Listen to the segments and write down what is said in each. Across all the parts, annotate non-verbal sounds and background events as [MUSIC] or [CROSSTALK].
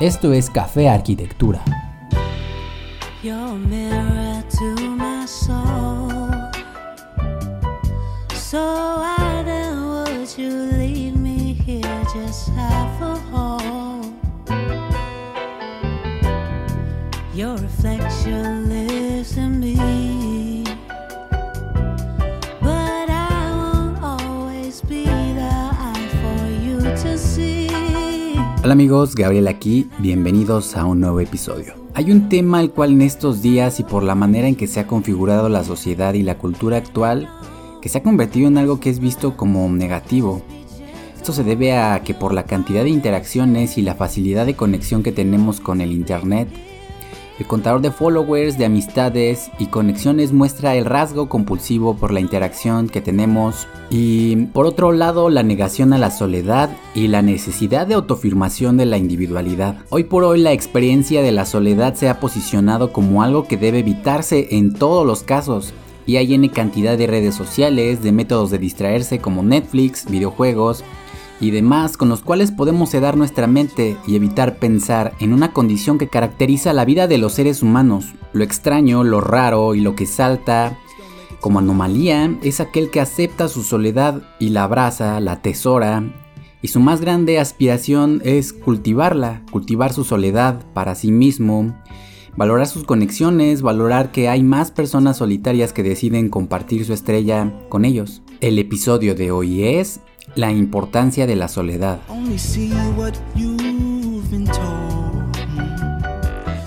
Esto es Café Arquitectura. Hola amigos, Gabriel aquí, bienvenidos a un nuevo episodio. Hay un tema al cual en estos días y por la manera en que se ha configurado la sociedad y la cultura actual, que se ha convertido en algo que es visto como negativo. Esto se debe a que por la cantidad de interacciones y la facilidad de conexión que tenemos con el Internet, el contador de followers, de amistades y conexiones muestra el rasgo compulsivo por la interacción que tenemos y por otro lado la negación a la soledad y la necesidad de autoafirmación de la individualidad. Hoy por hoy la experiencia de la soledad se ha posicionado como algo que debe evitarse en todos los casos. Y hay N cantidad de redes sociales, de métodos de distraerse como Netflix, videojuegos, y demás con los cuales podemos sedar nuestra mente y evitar pensar en una condición que caracteriza la vida de los seres humanos. Lo extraño, lo raro y lo que salta como anomalía es aquel que acepta su soledad y la abraza, la atesora, y su más grande aspiración es cultivarla, cultivar su soledad para sí mismo, valorar sus conexiones, valorar que hay más personas solitarias que deciden compartir su estrella con ellos. El episodio de hoy es la importancia de la soledad.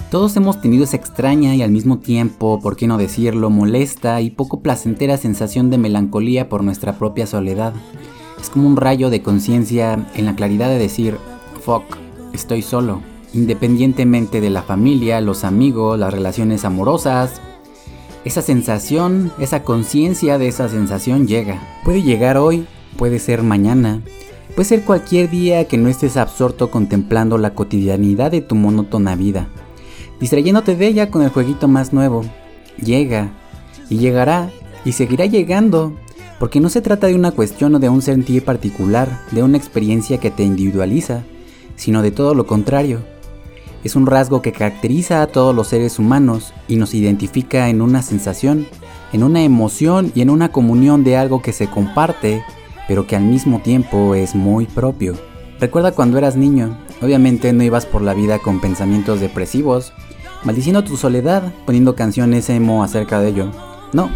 Todos hemos tenido esa extraña y al mismo tiempo, por qué no decirlo, molesta y poco placentera sensación de melancolía por nuestra propia soledad. Es como un rayo de conciencia en la claridad de decir, fuck, estoy solo. Independientemente de la familia, los amigos, las relaciones amorosas, esa sensación, esa conciencia de esa sensación llega. Puede llegar hoy puede ser mañana, puede ser cualquier día que no estés absorto contemplando la cotidianidad de tu monótona vida, distrayéndote de ella con el jueguito más nuevo. Llega, y llegará, y seguirá llegando, porque no se trata de una cuestión o de un sentir particular, de una experiencia que te individualiza, sino de todo lo contrario. Es un rasgo que caracteriza a todos los seres humanos y nos identifica en una sensación, en una emoción y en una comunión de algo que se comparte pero que al mismo tiempo es muy propio. Recuerda cuando eras niño, obviamente no ibas por la vida con pensamientos depresivos, maldiciendo tu soledad, poniendo canciones emo acerca de ello. No,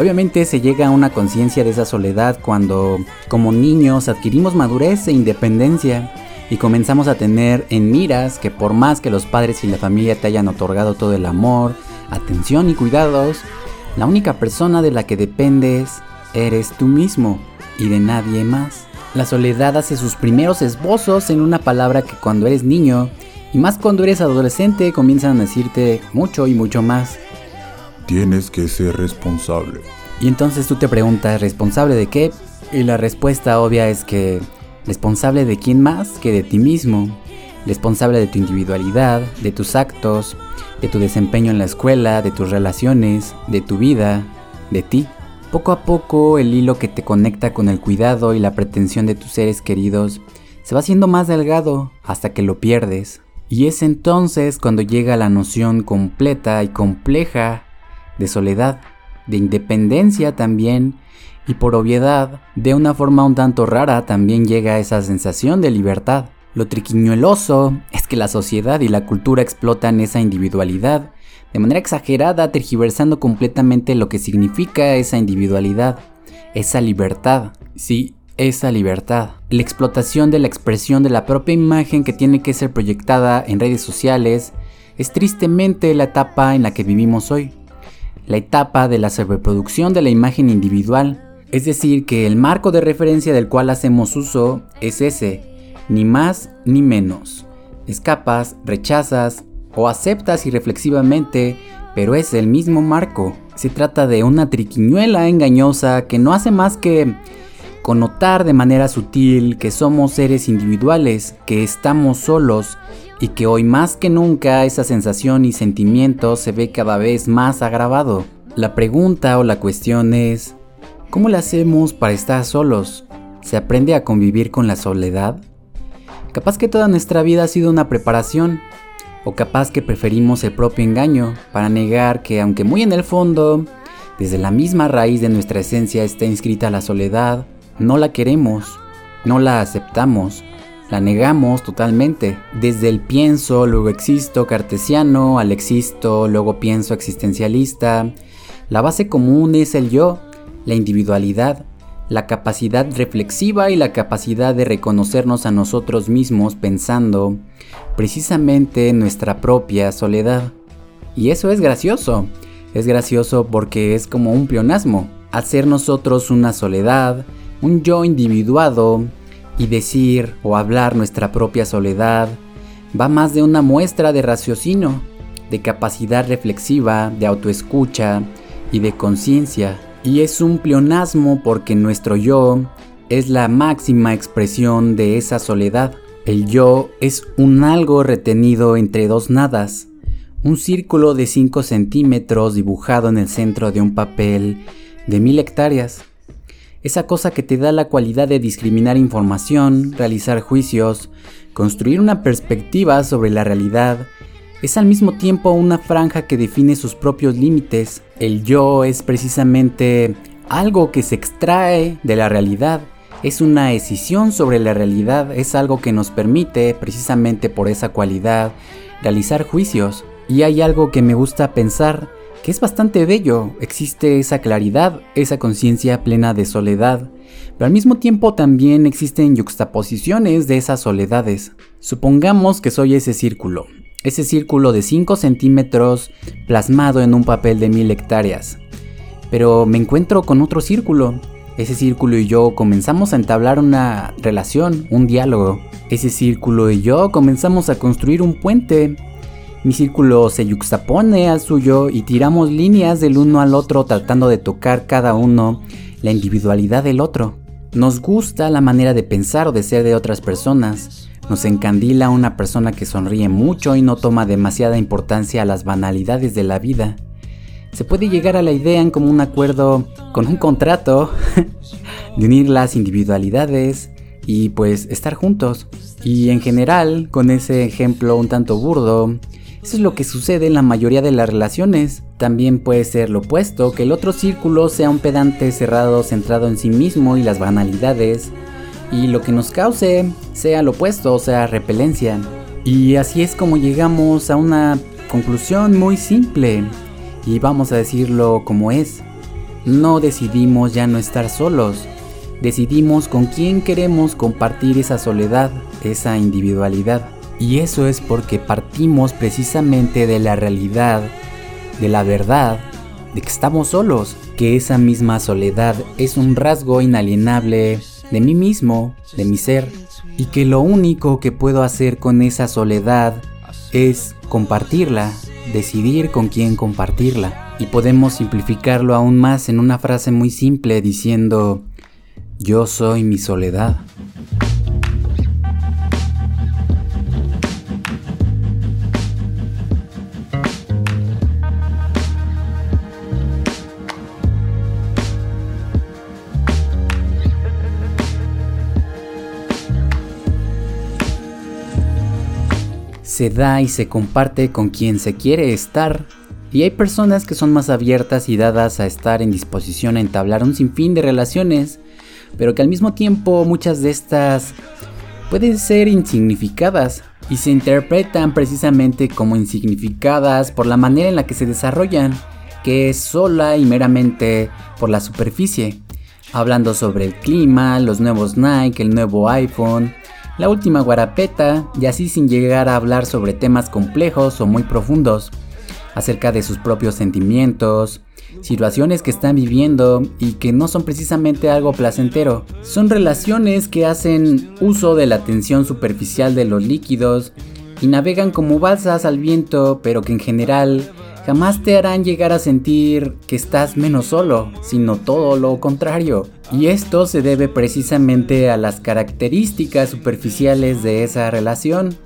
obviamente se llega a una conciencia de esa soledad cuando, como niños, adquirimos madurez e independencia y comenzamos a tener en miras que por más que los padres y la familia te hayan otorgado todo el amor, atención y cuidados, la única persona de la que dependes eres tú mismo y de nadie más. La soledad hace sus primeros esbozos en una palabra que cuando eres niño y más cuando eres adolescente comienzan a decirte mucho y mucho más. Tienes que ser responsable. Y entonces tú te preguntas, ¿responsable de qué? Y la respuesta obvia es que responsable de quién más que de ti mismo. Responsable de tu individualidad, de tus actos, de tu desempeño en la escuela, de tus relaciones, de tu vida, de ti. Poco a poco el hilo que te conecta con el cuidado y la pretensión de tus seres queridos se va haciendo más delgado hasta que lo pierdes. Y es entonces cuando llega la noción completa y compleja de soledad, de independencia también, y por obviedad, de una forma un tanto rara también llega esa sensación de libertad. Lo triquiñueloso es que la sociedad y la cultura explotan esa individualidad de manera exagerada, tergiversando completamente lo que significa esa individualidad, esa libertad. Sí, esa libertad. La explotación de la expresión de la propia imagen que tiene que ser proyectada en redes sociales es tristemente la etapa en la que vivimos hoy. La etapa de la sobreproducción de la imagen individual. Es decir, que el marco de referencia del cual hacemos uso es ese, ni más ni menos. Escapas, rechazas, o aceptas irreflexivamente, pero es el mismo marco. Se trata de una triquiñuela engañosa que no hace más que connotar de manera sutil que somos seres individuales, que estamos solos y que hoy más que nunca esa sensación y sentimiento se ve cada vez más agravado. La pregunta o la cuestión es, ¿cómo le hacemos para estar solos? ¿Se aprende a convivir con la soledad? Capaz que toda nuestra vida ha sido una preparación, o capaz que preferimos el propio engaño para negar que aunque muy en el fondo, desde la misma raíz de nuestra esencia está inscrita la soledad, no la queremos, no la aceptamos, la negamos totalmente. Desde el pienso, luego existo cartesiano, al existo, luego pienso existencialista, la base común es el yo, la individualidad, la capacidad reflexiva y la capacidad de reconocernos a nosotros mismos pensando precisamente en nuestra propia soledad. Y eso es gracioso. Es gracioso porque es como un pleonasmo. Hacer nosotros una soledad, un yo individuado y decir o hablar nuestra propia soledad va más de una muestra de raciocinio, de capacidad reflexiva, de autoescucha y de conciencia. Y es un pleonasmo porque nuestro yo es la máxima expresión de esa soledad. El yo es un algo retenido entre dos nadas, un círculo de 5 centímetros dibujado en el centro de un papel de mil hectáreas. Esa cosa que te da la cualidad de discriminar información, realizar juicios, construir una perspectiva sobre la realidad, es al mismo tiempo una franja que define sus propios límites. El yo es precisamente algo que se extrae de la realidad. Es una decisión sobre la realidad, es algo que nos permite, precisamente por esa cualidad, realizar juicios. Y hay algo que me gusta pensar, que es bastante bello. Existe esa claridad, esa conciencia plena de soledad, pero al mismo tiempo también existen yuxtaposiciones de esas soledades. Supongamos que soy ese círculo, ese círculo de 5 centímetros plasmado en un papel de mil hectáreas. Pero me encuentro con otro círculo. Ese círculo y yo comenzamos a entablar una relación, un diálogo. Ese círculo y yo comenzamos a construir un puente. Mi círculo se yuxtapone al suyo y tiramos líneas del uno al otro tratando de tocar cada uno la individualidad del otro. Nos gusta la manera de pensar o de ser de otras personas nos encandila una persona que sonríe mucho y no toma demasiada importancia a las banalidades de la vida. Se puede llegar a la idea en como un acuerdo con un contrato [LAUGHS] de unir las individualidades y pues estar juntos. Y en general, con ese ejemplo un tanto burdo, eso es lo que sucede en la mayoría de las relaciones. También puede ser lo opuesto, que el otro círculo sea un pedante cerrado centrado en sí mismo y las banalidades, y lo que nos cause sea lo opuesto, o sea, repelencia. Y así es como llegamos a una conclusión muy simple y vamos a decirlo como es. No decidimos ya no estar solos, decidimos con quién queremos compartir esa soledad, esa individualidad. Y eso es porque partimos precisamente de la realidad, de la verdad, de que estamos solos, que esa misma soledad es un rasgo inalienable de mí mismo, de mi ser, y que lo único que puedo hacer con esa soledad es compartirla, decidir con quién compartirla. Y podemos simplificarlo aún más en una frase muy simple diciendo, yo soy mi soledad. Se da y se comparte con quien se quiere estar. Y hay personas que son más abiertas y dadas a estar en disposición a entablar un sinfín de relaciones, pero que al mismo tiempo muchas de estas pueden ser insignificadas y se interpretan precisamente como insignificadas por la manera en la que se desarrollan, que es sola y meramente por la superficie, hablando sobre el clima, los nuevos Nike, el nuevo iPhone, la última guarapeta y así sin llegar a hablar sobre temas complejos o muy profundos, acerca de sus propios sentimientos, situaciones que están viviendo y que no son precisamente algo placentero. Son relaciones que hacen uso de la tensión superficial de los líquidos y navegan como balsas al viento, pero que en general jamás te harán llegar a sentir que estás menos solo, sino todo lo contrario. Y esto se debe precisamente a las características superficiales de esa relación.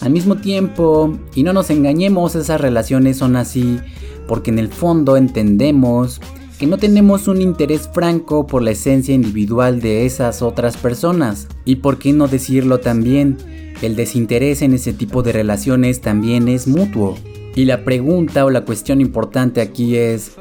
Al mismo tiempo, y no nos engañemos, esas relaciones son así porque en el fondo entendemos que no tenemos un interés franco por la esencia individual de esas otras personas. Y por qué no decirlo también, el desinterés en ese tipo de relaciones también es mutuo. Y la pregunta o la cuestión importante aquí es,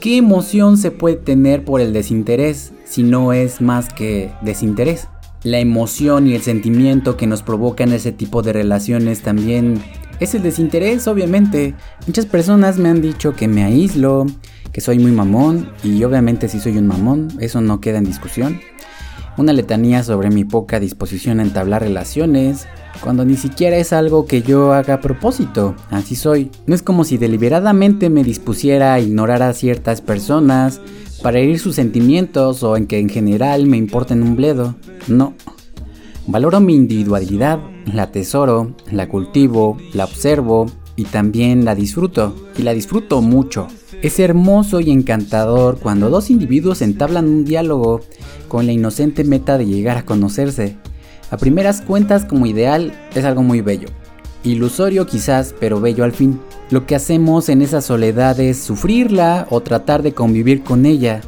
¿qué emoción se puede tener por el desinterés si no es más que desinterés? La emoción y el sentimiento que nos provocan ese tipo de relaciones también es el desinterés, obviamente. Muchas personas me han dicho que me aíslo, que soy muy mamón, y obviamente si soy un mamón, eso no queda en discusión. Una letanía sobre mi poca disposición a entablar relaciones, cuando ni siquiera es algo que yo haga a propósito, así soy. No es como si deliberadamente me dispusiera a ignorar a ciertas personas para herir sus sentimientos o en que en general me importen un bledo. No. Valoro mi individualidad, la atesoro, la cultivo, la observo y también la disfruto. Y la disfruto mucho. Es hermoso y encantador cuando dos individuos entablan un diálogo con la inocente meta de llegar a conocerse. A primeras cuentas como ideal es algo muy bello. Ilusorio quizás, pero bello al fin. Lo que hacemos en esa soledad es sufrirla o tratar de convivir con ella,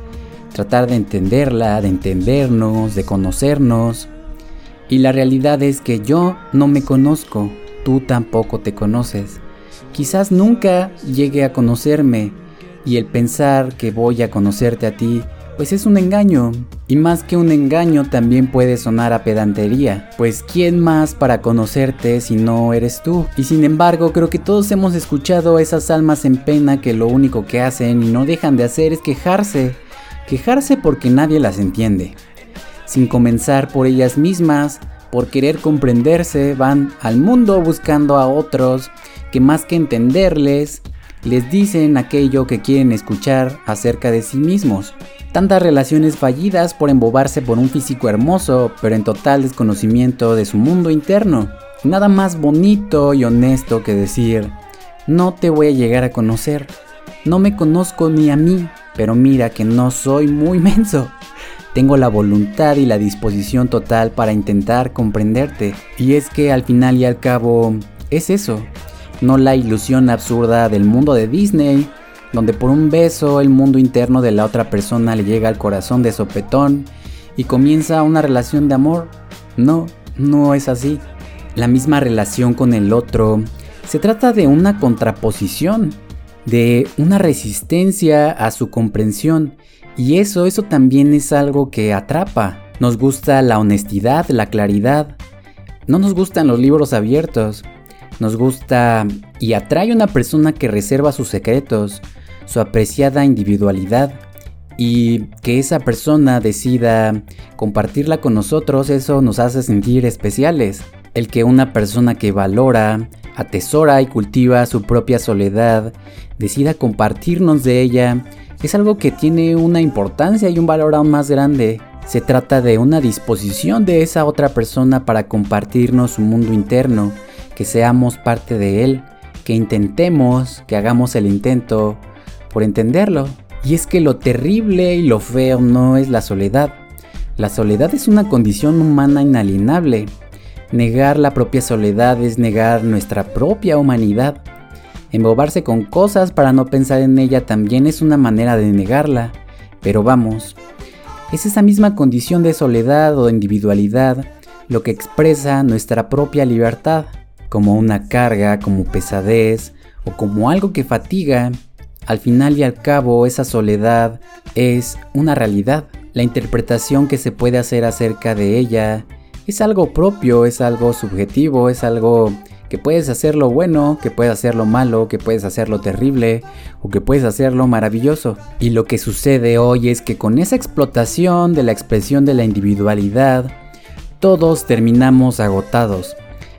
tratar de entenderla, de entendernos, de conocernos, y la realidad es que yo no me conozco, tú tampoco te conoces. Quizás nunca llegue a conocerme y el pensar que voy a conocerte a ti, pues es un engaño. Y más que un engaño también puede sonar a pedantería, pues ¿quién más para conocerte si no eres tú? Y sin embargo creo que todos hemos escuchado a esas almas en pena que lo único que hacen y no dejan de hacer es quejarse, quejarse porque nadie las entiende sin comenzar por ellas mismas, por querer comprenderse, van al mundo buscando a otros que más que entenderles, les dicen aquello que quieren escuchar acerca de sí mismos. Tantas relaciones fallidas por embobarse por un físico hermoso, pero en total desconocimiento de su mundo interno. Nada más bonito y honesto que decir, no te voy a llegar a conocer, no me conozco ni a mí, pero mira que no soy muy [LAUGHS] menso. Tengo la voluntad y la disposición total para intentar comprenderte. Y es que al final y al cabo es eso, no la ilusión absurda del mundo de Disney, donde por un beso el mundo interno de la otra persona le llega al corazón de sopetón y comienza una relación de amor. No, no es así. La misma relación con el otro se trata de una contraposición, de una resistencia a su comprensión y eso, eso también es algo que atrapa. Nos gusta la honestidad, la claridad. No nos gustan los libros abiertos. Nos gusta y atrae una persona que reserva sus secretos, su apreciada individualidad. Y que esa persona decida compartirla con nosotros, eso nos hace sentir especiales. El que una persona que valora, atesora y cultiva su propia soledad, decida compartirnos de ella, es algo que tiene una importancia y un valor aún más grande. Se trata de una disposición de esa otra persona para compartirnos su mundo interno, que seamos parte de él, que intentemos, que hagamos el intento por entenderlo. Y es que lo terrible y lo feo no es la soledad. La soledad es una condición humana inalienable. Negar la propia soledad es negar nuestra propia humanidad. Embobarse con cosas para no pensar en ella también es una manera de negarla, pero vamos, es esa misma condición de soledad o individualidad lo que expresa nuestra propia libertad, como una carga, como pesadez o como algo que fatiga. Al final y al cabo, esa soledad es una realidad. La interpretación que se puede hacer acerca de ella es algo propio, es algo subjetivo, es algo que puedes hacer lo bueno, que puedes hacer lo malo, que puedes hacer lo terrible o que puedes hacer lo maravilloso. Y lo que sucede hoy es que con esa explotación de la expresión de la individualidad, todos terminamos agotados,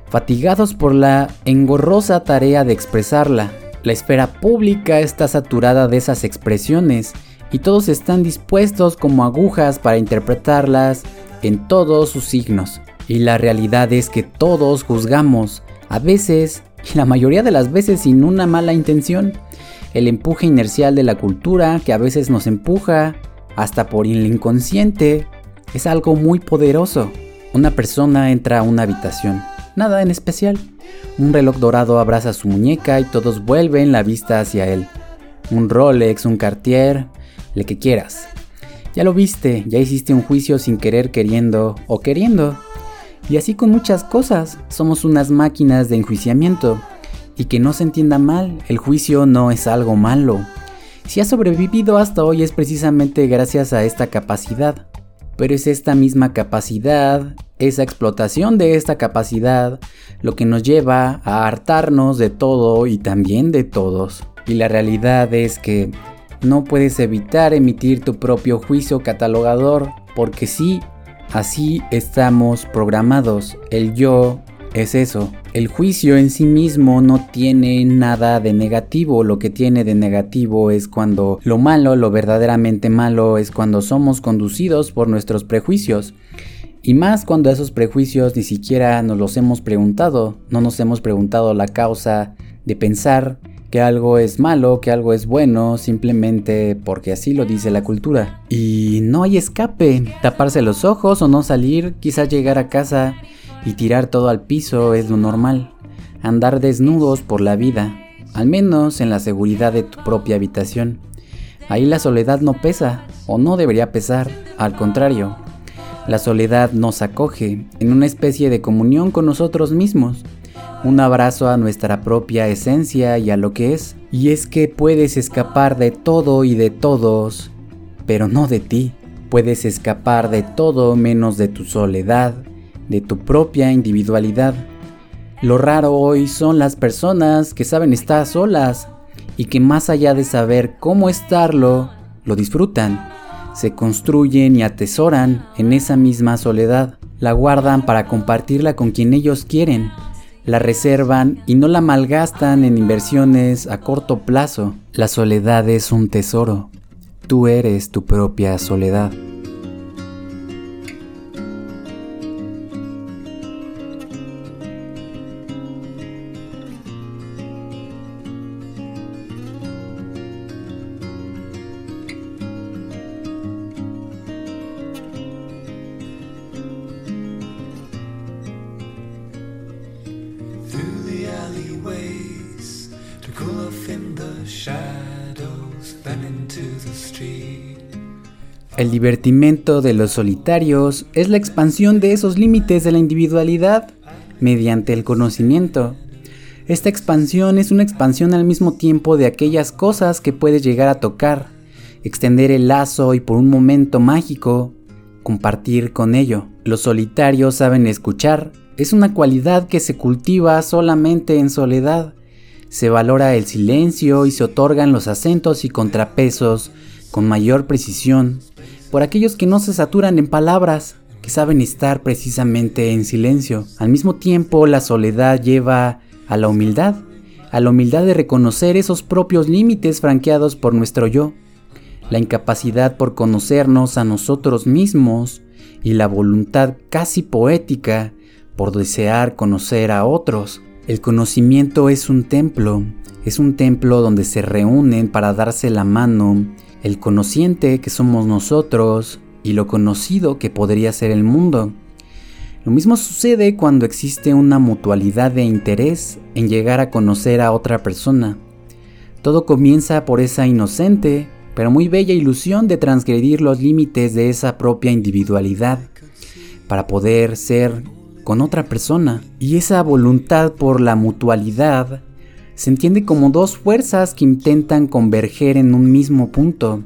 fatigados por la engorrosa tarea de expresarla. La esfera pública está saturada de esas expresiones y todos están dispuestos como agujas para interpretarlas en todos sus signos. Y la realidad es que todos juzgamos, a veces, y la mayoría de las veces sin una mala intención, el empuje inercial de la cultura que a veces nos empuja hasta por el inconsciente es algo muy poderoso. Una persona entra a una habitación, nada en especial. Un reloj dorado abraza su muñeca y todos vuelven la vista hacia él. Un Rolex, un Cartier, le que quieras. Ya lo viste, ya hiciste un juicio sin querer queriendo o queriendo. Y así con muchas cosas, somos unas máquinas de enjuiciamiento. Y que no se entienda mal, el juicio no es algo malo. Si has sobrevivido hasta hoy es precisamente gracias a esta capacidad. Pero es esta misma capacidad, esa explotación de esta capacidad, lo que nos lleva a hartarnos de todo y también de todos. Y la realidad es que no puedes evitar emitir tu propio juicio catalogador, porque sí, así estamos programados. El yo es eso. El juicio en sí mismo no tiene nada de negativo, lo que tiene de negativo es cuando lo malo, lo verdaderamente malo es cuando somos conducidos por nuestros prejuicios. Y más cuando esos prejuicios ni siquiera nos los hemos preguntado, no nos hemos preguntado la causa de pensar que algo es malo, que algo es bueno, simplemente porque así lo dice la cultura. Y no hay escape, taparse los ojos o no salir, quizás llegar a casa y tirar todo al piso es lo normal. Andar desnudos por la vida, al menos en la seguridad de tu propia habitación. Ahí la soledad no pesa, o no debería pesar, al contrario. La soledad nos acoge en una especie de comunión con nosotros mismos, un abrazo a nuestra propia esencia y a lo que es. Y es que puedes escapar de todo y de todos, pero no de ti. Puedes escapar de todo menos de tu soledad, de tu propia individualidad. Lo raro hoy son las personas que saben estar solas y que más allá de saber cómo estarlo, lo disfrutan, se construyen y atesoran en esa misma soledad, la guardan para compartirla con quien ellos quieren, la reservan y no la malgastan en inversiones a corto plazo. La soledad es un tesoro, tú eres tu propia soledad. El divertimento de los solitarios es la expansión de esos límites de la individualidad mediante el conocimiento. Esta expansión es una expansión al mismo tiempo de aquellas cosas que puedes llegar a tocar, extender el lazo y por un momento mágico compartir con ello. Los solitarios saben escuchar, es una cualidad que se cultiva solamente en soledad. Se valora el silencio y se otorgan los acentos y contrapesos con mayor precisión por aquellos que no se saturan en palabras, que saben estar precisamente en silencio. Al mismo tiempo, la soledad lleva a la humildad, a la humildad de reconocer esos propios límites franqueados por nuestro yo, la incapacidad por conocernos a nosotros mismos y la voluntad casi poética por desear conocer a otros. El conocimiento es un templo, es un templo donde se reúnen para darse la mano el conociente que somos nosotros y lo conocido que podría ser el mundo. Lo mismo sucede cuando existe una mutualidad de interés en llegar a conocer a otra persona. Todo comienza por esa inocente, pero muy bella ilusión de transgredir los límites de esa propia individualidad para poder ser con otra persona. Y esa voluntad por la mutualidad se entiende como dos fuerzas que intentan converger en un mismo punto,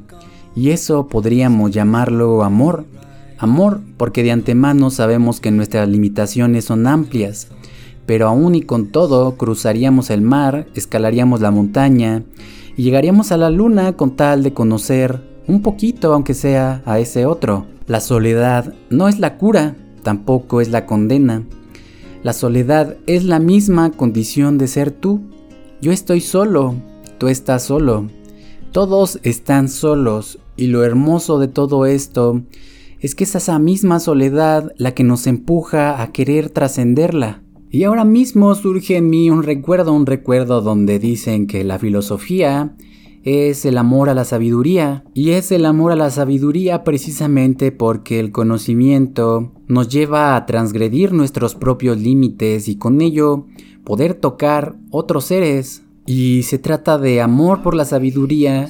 y eso podríamos llamarlo amor. Amor porque de antemano sabemos que nuestras limitaciones son amplias, pero aún y con todo cruzaríamos el mar, escalaríamos la montaña y llegaríamos a la luna con tal de conocer un poquito, aunque sea, a ese otro. La soledad no es la cura, tampoco es la condena. La soledad es la misma condición de ser tú. Yo estoy solo, tú estás solo, todos están solos y lo hermoso de todo esto es que es esa misma soledad la que nos empuja a querer trascenderla. Y ahora mismo surge en mí un recuerdo, un recuerdo donde dicen que la filosofía es el amor a la sabiduría. Y es el amor a la sabiduría precisamente porque el conocimiento nos lleva a transgredir nuestros propios límites y con ello poder tocar otros seres. Y se trata de amor por la sabiduría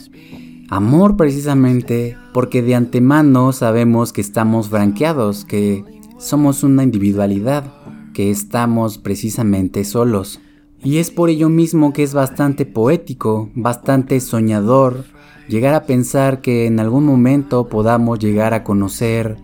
Amor precisamente porque de antemano sabemos que estamos franqueados, que somos una individualidad, que estamos precisamente solos. Y es por ello mismo que es bastante poético, bastante soñador, llegar a pensar que en algún momento podamos llegar a conocer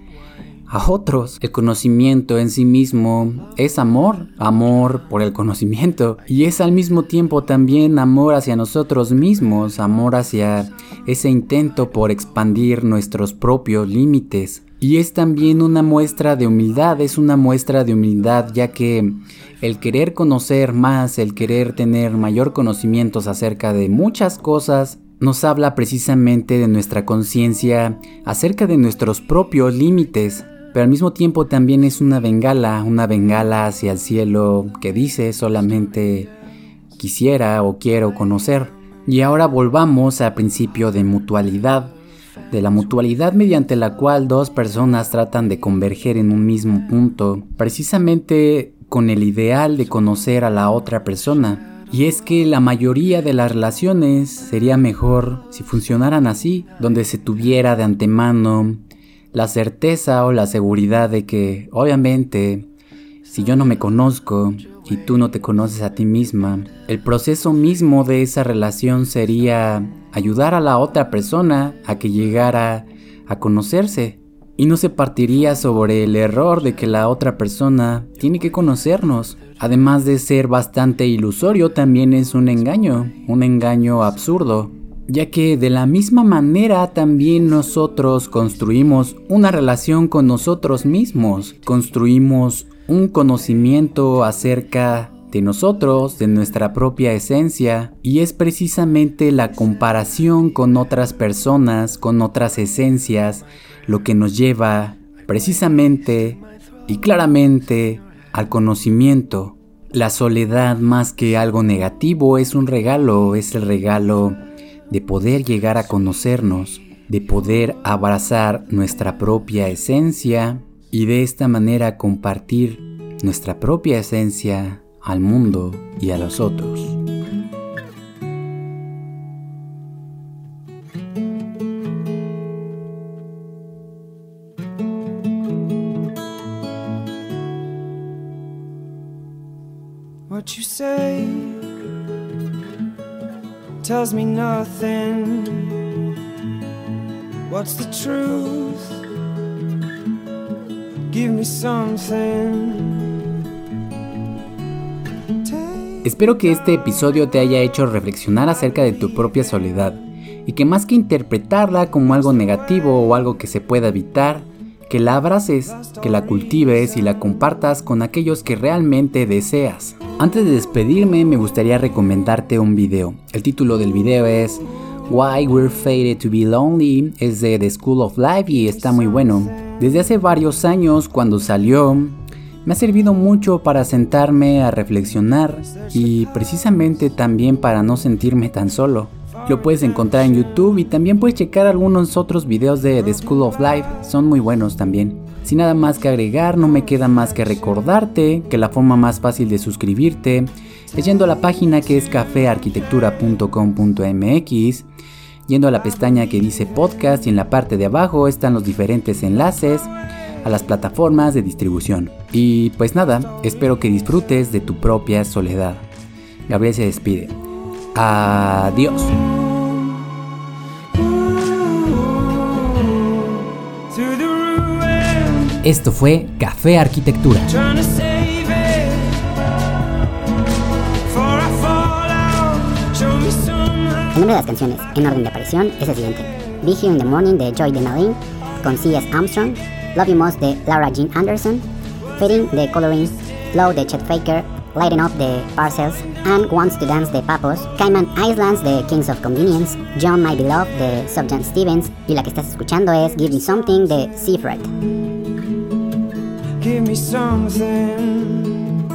a otros. El conocimiento en sí mismo es amor, amor por el conocimiento y es al mismo tiempo también amor hacia nosotros mismos, amor hacia ese intento por expandir nuestros propios límites. Y es también una muestra de humildad, es una muestra de humildad ya que el querer conocer más, el querer tener mayor conocimientos acerca de muchas cosas, nos habla precisamente de nuestra conciencia acerca de nuestros propios límites, pero al mismo tiempo también es una bengala, una bengala hacia el cielo que dice solamente quisiera o quiero conocer. Y ahora volvamos al principio de mutualidad, de la mutualidad mediante la cual dos personas tratan de converger en un mismo punto, precisamente con el ideal de conocer a la otra persona. Y es que la mayoría de las relaciones sería mejor si funcionaran así, donde se tuviera de antemano la certeza o la seguridad de que, obviamente, si yo no me conozco tú no te conoces a ti misma, el proceso mismo de esa relación sería ayudar a la otra persona a que llegara a conocerse. Y no se partiría sobre el error de que la otra persona tiene que conocernos además de ser bastante ilusorio, también es un engaño, un engaño absurdo, ya que de la misma manera también nosotros construimos una relación con nosotros mismos, construimos un conocimiento acerca de nosotros, de nuestra propia esencia, y es precisamente la comparación con otras personas, con otras esencias, lo que nos lleva precisamente y claramente al conocimiento. La soledad más que algo negativo es un regalo, es el regalo de poder llegar a conocernos, de poder abrazar nuestra propia esencia y de esta manera compartir nuestra propia esencia al mundo y a los otros. tells me nothing. What's the truth? Espero que este episodio te haya hecho reflexionar acerca de tu propia soledad y que más que interpretarla como algo negativo o algo que se pueda evitar, que la abraces, que la cultives y la compartas con aquellos que realmente deseas. Antes de despedirme me gustaría recomendarte un video. El título del video es Why We're Fated to Be Lonely, es de The School of Life y está muy bueno. Desde hace varios años cuando salió, me ha servido mucho para sentarme a reflexionar y precisamente también para no sentirme tan solo. Lo puedes encontrar en YouTube y también puedes checar algunos otros videos de The School of Life, son muy buenos también. Sin nada más que agregar, no me queda más que recordarte que la forma más fácil de suscribirte es yendo a la página que es cafearquitectura.com.mx, yendo a la pestaña que dice podcast y en la parte de abajo están los diferentes enlaces a las plataformas de distribución. Y pues nada, espero que disfrutes de tu propia soledad. Gabriel se despide. Adiós. Esto fue Café Arquitectura. El nombre de las canciones, en orden de aparición, es el siguiente. Be Here in the Morning de Joy DeMarine, con C.S. Armstrong, Love You Most de Laura Jean Anderson, Fading de Coloring, Low de Chet Faker, Lighting Up de Parcells, and Wants to Dance de Papos, Cayman Islands de Kings of Convenience, John My Beloved de Subjan Stevens. Y la que estás escuchando es Give Me Something de Seafred. Give me something,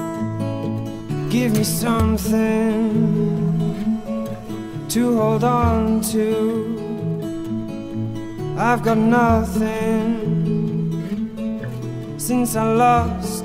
give me something to hold on to. I've got nothing since I lost